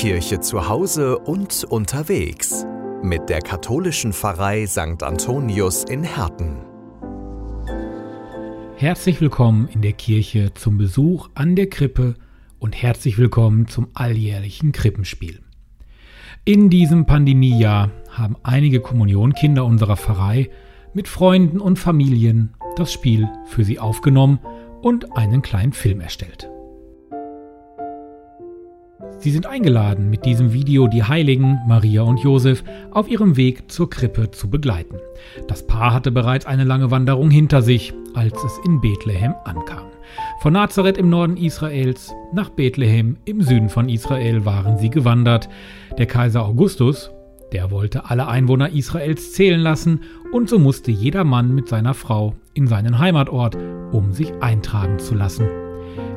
Kirche zu Hause und unterwegs mit der katholischen Pfarrei St. Antonius in Herten. Herzlich willkommen in der Kirche zum Besuch an der Krippe und herzlich willkommen zum alljährlichen Krippenspiel. In diesem Pandemiejahr haben einige Kommunionkinder unserer Pfarrei mit Freunden und Familien das Spiel für sie aufgenommen und einen kleinen Film erstellt. Sie sind eingeladen, mit diesem Video die Heiligen Maria und Josef auf ihrem Weg zur Krippe zu begleiten. Das Paar hatte bereits eine lange Wanderung hinter sich, als es in Bethlehem ankam. Von Nazareth im Norden Israels nach Bethlehem im Süden von Israel waren sie gewandert. Der Kaiser Augustus, der wollte alle Einwohner Israels zählen lassen und so musste jeder Mann mit seiner Frau in seinen Heimatort, um sich eintragen zu lassen.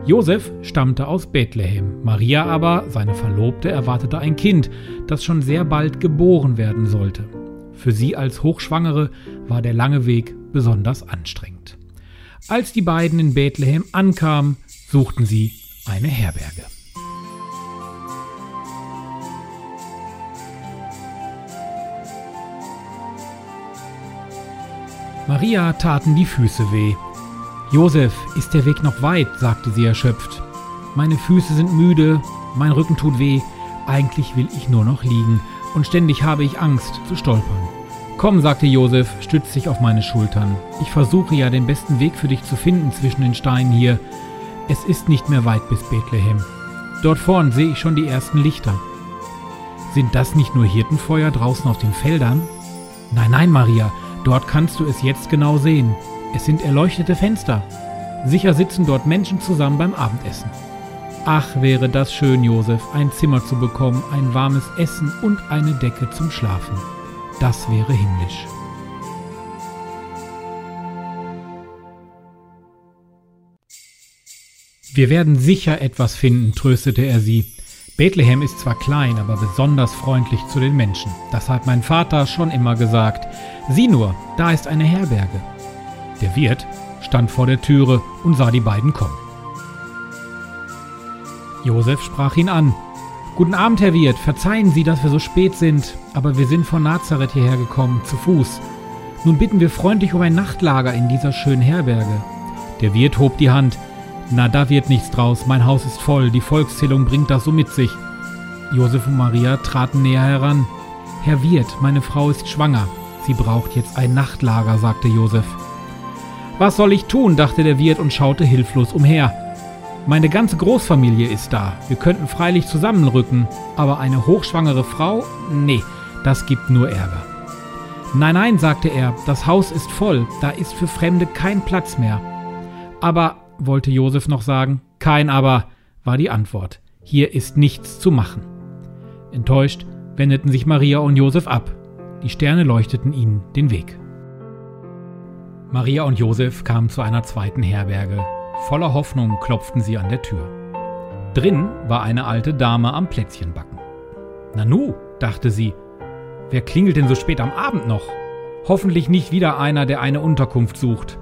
Josef stammte aus Bethlehem, Maria aber, seine Verlobte, erwartete ein Kind, das schon sehr bald geboren werden sollte. Für sie als Hochschwangere war der lange Weg besonders anstrengend. Als die beiden in Bethlehem ankamen, suchten sie eine Herberge. Maria taten die Füße weh, Josef, ist der Weg noch weit? sagte sie erschöpft. Meine Füße sind müde, mein Rücken tut weh, eigentlich will ich nur noch liegen, und ständig habe ich Angst zu stolpern. Komm, sagte Josef, stütz dich auf meine Schultern. Ich versuche ja den besten Weg für dich zu finden zwischen den Steinen hier. Es ist nicht mehr weit bis Bethlehem. Dort vorn sehe ich schon die ersten Lichter. Sind das nicht nur Hirtenfeuer draußen auf den Feldern? Nein, nein, Maria, dort kannst du es jetzt genau sehen. Es sind erleuchtete Fenster. Sicher sitzen dort Menschen zusammen beim Abendessen. Ach, wäre das schön, Josef, ein Zimmer zu bekommen, ein warmes Essen und eine Decke zum Schlafen. Das wäre himmlisch. Wir werden sicher etwas finden, tröstete er sie. Bethlehem ist zwar klein, aber besonders freundlich zu den Menschen. Das hat mein Vater schon immer gesagt. Sieh nur, da ist eine Herberge. Der Wirt stand vor der Türe und sah die beiden kommen. Josef sprach ihn an. Guten Abend, Herr Wirt, verzeihen Sie, dass wir so spät sind, aber wir sind von Nazareth hierher gekommen, zu Fuß. Nun bitten wir freundlich um ein Nachtlager in dieser schönen Herberge. Der Wirt hob die Hand. Na, da wird nichts draus, mein Haus ist voll, die Volkszählung bringt das so mit sich. Josef und Maria traten näher heran. Herr Wirt, meine Frau ist schwanger. Sie braucht jetzt ein Nachtlager, sagte Josef. Was soll ich tun? dachte der Wirt und schaute hilflos umher. Meine ganze Großfamilie ist da. Wir könnten freilich zusammenrücken, aber eine hochschwangere Frau? Nee, das gibt nur Ärger. Nein, nein, sagte er, das Haus ist voll, da ist für Fremde kein Platz mehr. Aber, wollte Josef noch sagen, kein Aber, war die Antwort. Hier ist nichts zu machen. Enttäuscht wendeten sich Maria und Josef ab. Die Sterne leuchteten ihnen den Weg. Maria und Josef kamen zu einer zweiten Herberge. Voller Hoffnung klopften sie an der Tür. Drin war eine alte Dame am Plätzchenbacken. Nanu, dachte sie, wer klingelt denn so spät am Abend noch? Hoffentlich nicht wieder einer, der eine Unterkunft sucht.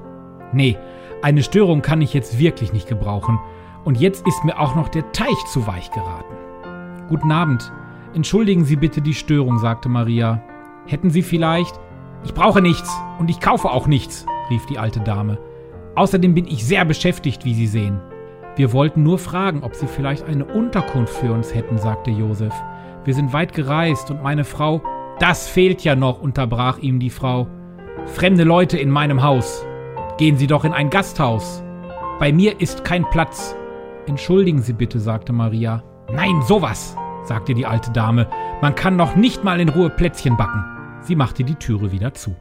Nee, eine Störung kann ich jetzt wirklich nicht gebrauchen. Und jetzt ist mir auch noch der Teich zu weich geraten. Guten Abend. Entschuldigen Sie bitte die Störung, sagte Maria. Hätten Sie vielleicht. Ich brauche nichts und ich kaufe auch nichts, rief die alte Dame. Außerdem bin ich sehr beschäftigt, wie Sie sehen. Wir wollten nur fragen, ob Sie vielleicht eine Unterkunft für uns hätten, sagte Josef. Wir sind weit gereist und meine Frau. Das fehlt ja noch, unterbrach ihm die Frau. Fremde Leute in meinem Haus. Gehen Sie doch in ein Gasthaus. Bei mir ist kein Platz. Entschuldigen Sie bitte, sagte Maria. Nein, sowas, sagte die alte Dame. Man kann noch nicht mal in Ruhe Plätzchen backen. Sie machte die Türe wieder zu.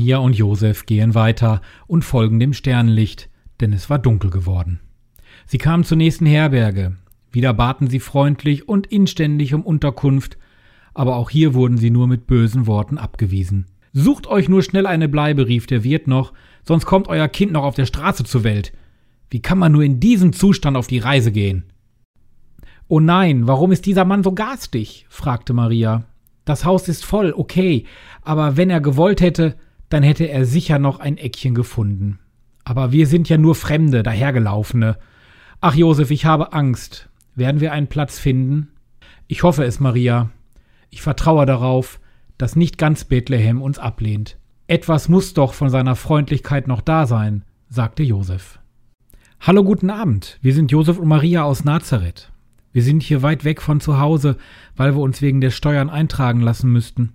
Maria und Josef gehen weiter und folgen dem Sternenlicht, denn es war dunkel geworden. Sie kamen zur nächsten Herberge. Wieder baten sie freundlich und inständig um Unterkunft, aber auch hier wurden sie nur mit bösen Worten abgewiesen. Sucht euch nur schnell eine Bleibe, rief der Wirt noch, sonst kommt euer Kind noch auf der Straße zur Welt. Wie kann man nur in diesem Zustand auf die Reise gehen? Oh nein, warum ist dieser Mann so garstig? fragte Maria. Das Haus ist voll, okay, aber wenn er gewollt hätte, dann hätte er sicher noch ein Eckchen gefunden. Aber wir sind ja nur Fremde, dahergelaufene. Ach, Josef, ich habe Angst. Werden wir einen Platz finden? Ich hoffe es, Maria. Ich vertraue darauf, dass nicht ganz Bethlehem uns ablehnt. Etwas muss doch von seiner Freundlichkeit noch da sein, sagte Josef. Hallo, guten Abend. Wir sind Josef und Maria aus Nazareth. Wir sind hier weit weg von zu Hause, weil wir uns wegen der Steuern eintragen lassen müssten.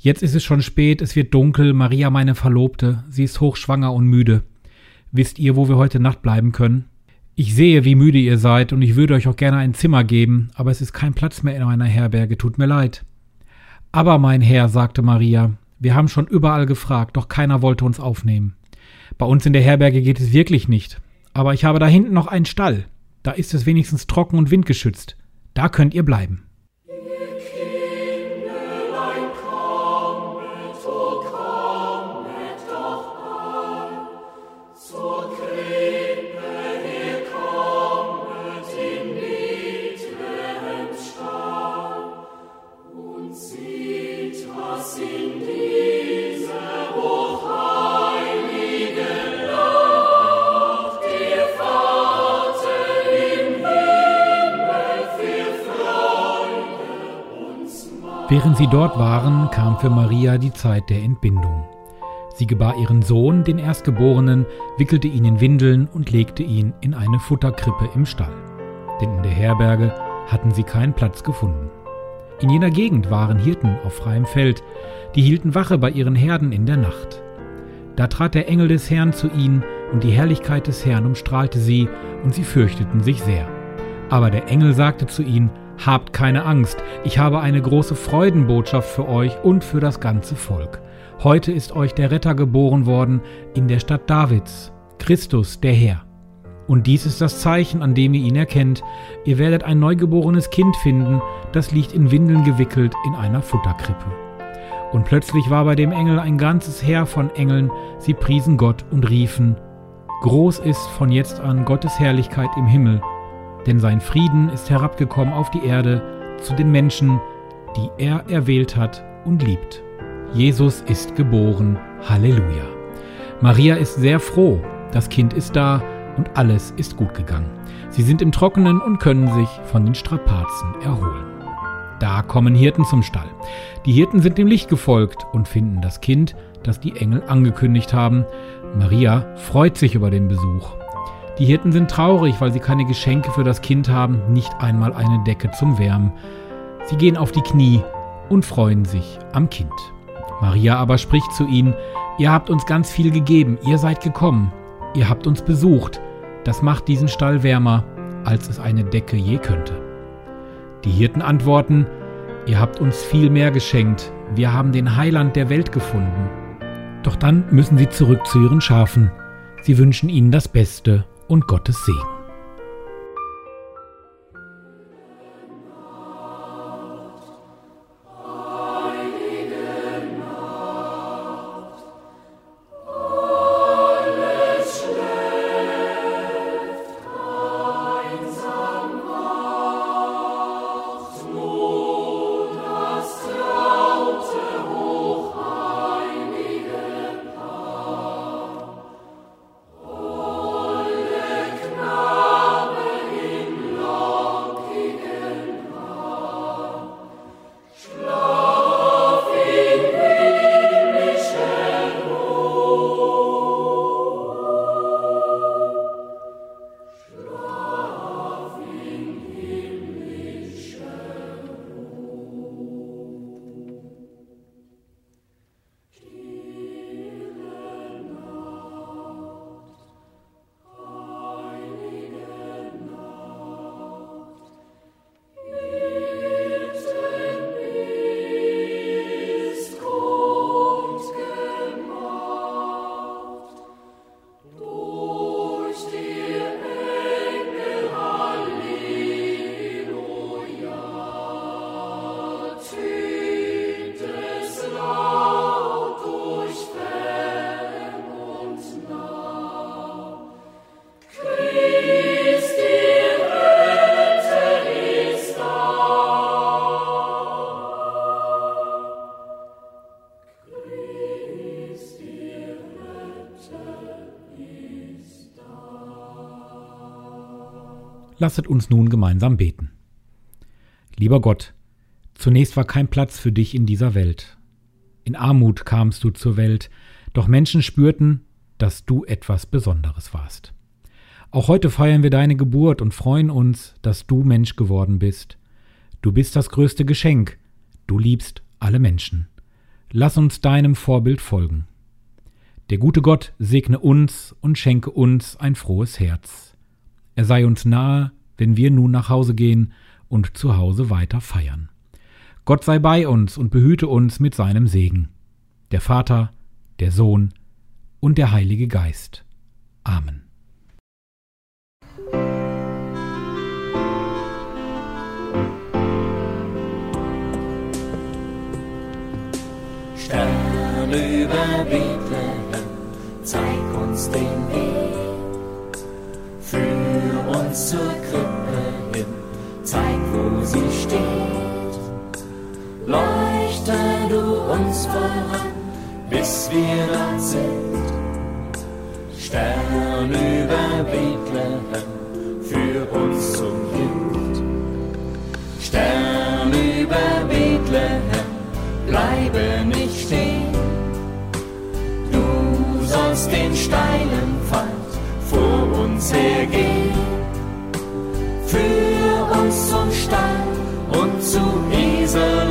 Jetzt ist es schon spät, es wird dunkel, Maria meine Verlobte, sie ist hochschwanger und müde. Wisst ihr, wo wir heute Nacht bleiben können? Ich sehe, wie müde ihr seid, und ich würde euch auch gerne ein Zimmer geben, aber es ist kein Platz mehr in meiner Herberge, tut mir leid. Aber, mein Herr, sagte Maria, wir haben schon überall gefragt, doch keiner wollte uns aufnehmen. Bei uns in der Herberge geht es wirklich nicht. Aber ich habe da hinten noch einen Stall. Da ist es wenigstens trocken und windgeschützt. Da könnt ihr bleiben. Während sie dort waren, kam für Maria die Zeit der Entbindung. Sie gebar ihren Sohn, den Erstgeborenen, wickelte ihn in Windeln und legte ihn in eine Futterkrippe im Stall. Denn in der Herberge hatten sie keinen Platz gefunden. In jener Gegend waren Hirten auf freiem Feld, die hielten Wache bei ihren Herden in der Nacht. Da trat der Engel des Herrn zu ihnen, und die Herrlichkeit des Herrn umstrahlte sie, und sie fürchteten sich sehr. Aber der Engel sagte zu ihnen, Habt keine Angst, ich habe eine große Freudenbotschaft für euch und für das ganze Volk. Heute ist euch der Retter geboren worden in der Stadt Davids, Christus der Herr. Und dies ist das Zeichen, an dem ihr ihn erkennt. Ihr werdet ein neugeborenes Kind finden, das liegt in Windeln gewickelt in einer Futterkrippe. Und plötzlich war bei dem Engel ein ganzes Heer von Engeln, sie priesen Gott und riefen, Groß ist von jetzt an Gottes Herrlichkeit im Himmel denn sein Frieden ist herabgekommen auf die Erde zu den Menschen, die er erwählt hat und liebt. Jesus ist geboren. Halleluja. Maria ist sehr froh. Das Kind ist da und alles ist gut gegangen. Sie sind im Trockenen und können sich von den Strapazen erholen. Da kommen Hirten zum Stall. Die Hirten sind dem Licht gefolgt und finden das Kind, das die Engel angekündigt haben. Maria freut sich über den Besuch. Die Hirten sind traurig, weil sie keine Geschenke für das Kind haben, nicht einmal eine Decke zum Wärmen. Sie gehen auf die Knie und freuen sich am Kind. Maria aber spricht zu ihnen, ihr habt uns ganz viel gegeben, ihr seid gekommen, ihr habt uns besucht, das macht diesen Stall wärmer, als es eine Decke je könnte. Die Hirten antworten, ihr habt uns viel mehr geschenkt, wir haben den Heiland der Welt gefunden. Doch dann müssen sie zurück zu ihren Schafen. Sie wünschen ihnen das Beste und Gottes Segen. Lasset uns nun gemeinsam beten. Lieber Gott, zunächst war kein Platz für dich in dieser Welt. In Armut kamst du zur Welt, doch Menschen spürten, dass du etwas Besonderes warst. Auch heute feiern wir deine Geburt und freuen uns, dass du Mensch geworden bist. Du bist das größte Geschenk, du liebst alle Menschen. Lass uns deinem Vorbild folgen. Der gute Gott segne uns und schenke uns ein frohes Herz. Er sei uns nahe, wenn wir nun nach Hause gehen und zu Hause weiter feiern. Gott sei bei uns und behüte uns mit seinem Segen. Der Vater, der Sohn und der Heilige Geist. Amen. Stern über Bethlehem, voran, bis wir dort sind. Stern über Bethlehem, für uns zum Kind. Stern über Bethlehem, bleibe nicht stehen. Du sollst den steilen Pfad vor uns hergehen. Für uns zum Stall und zu Esel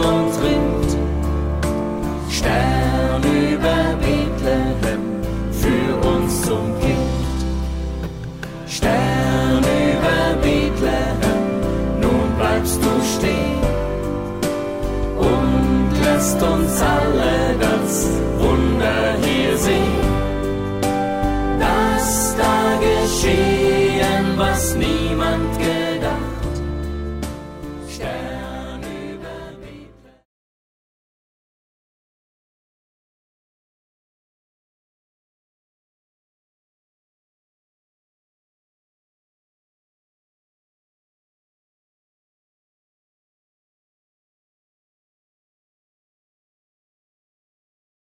lasst uns alle das Wunder hier sehen, dass da geschehen, was niemand gesehen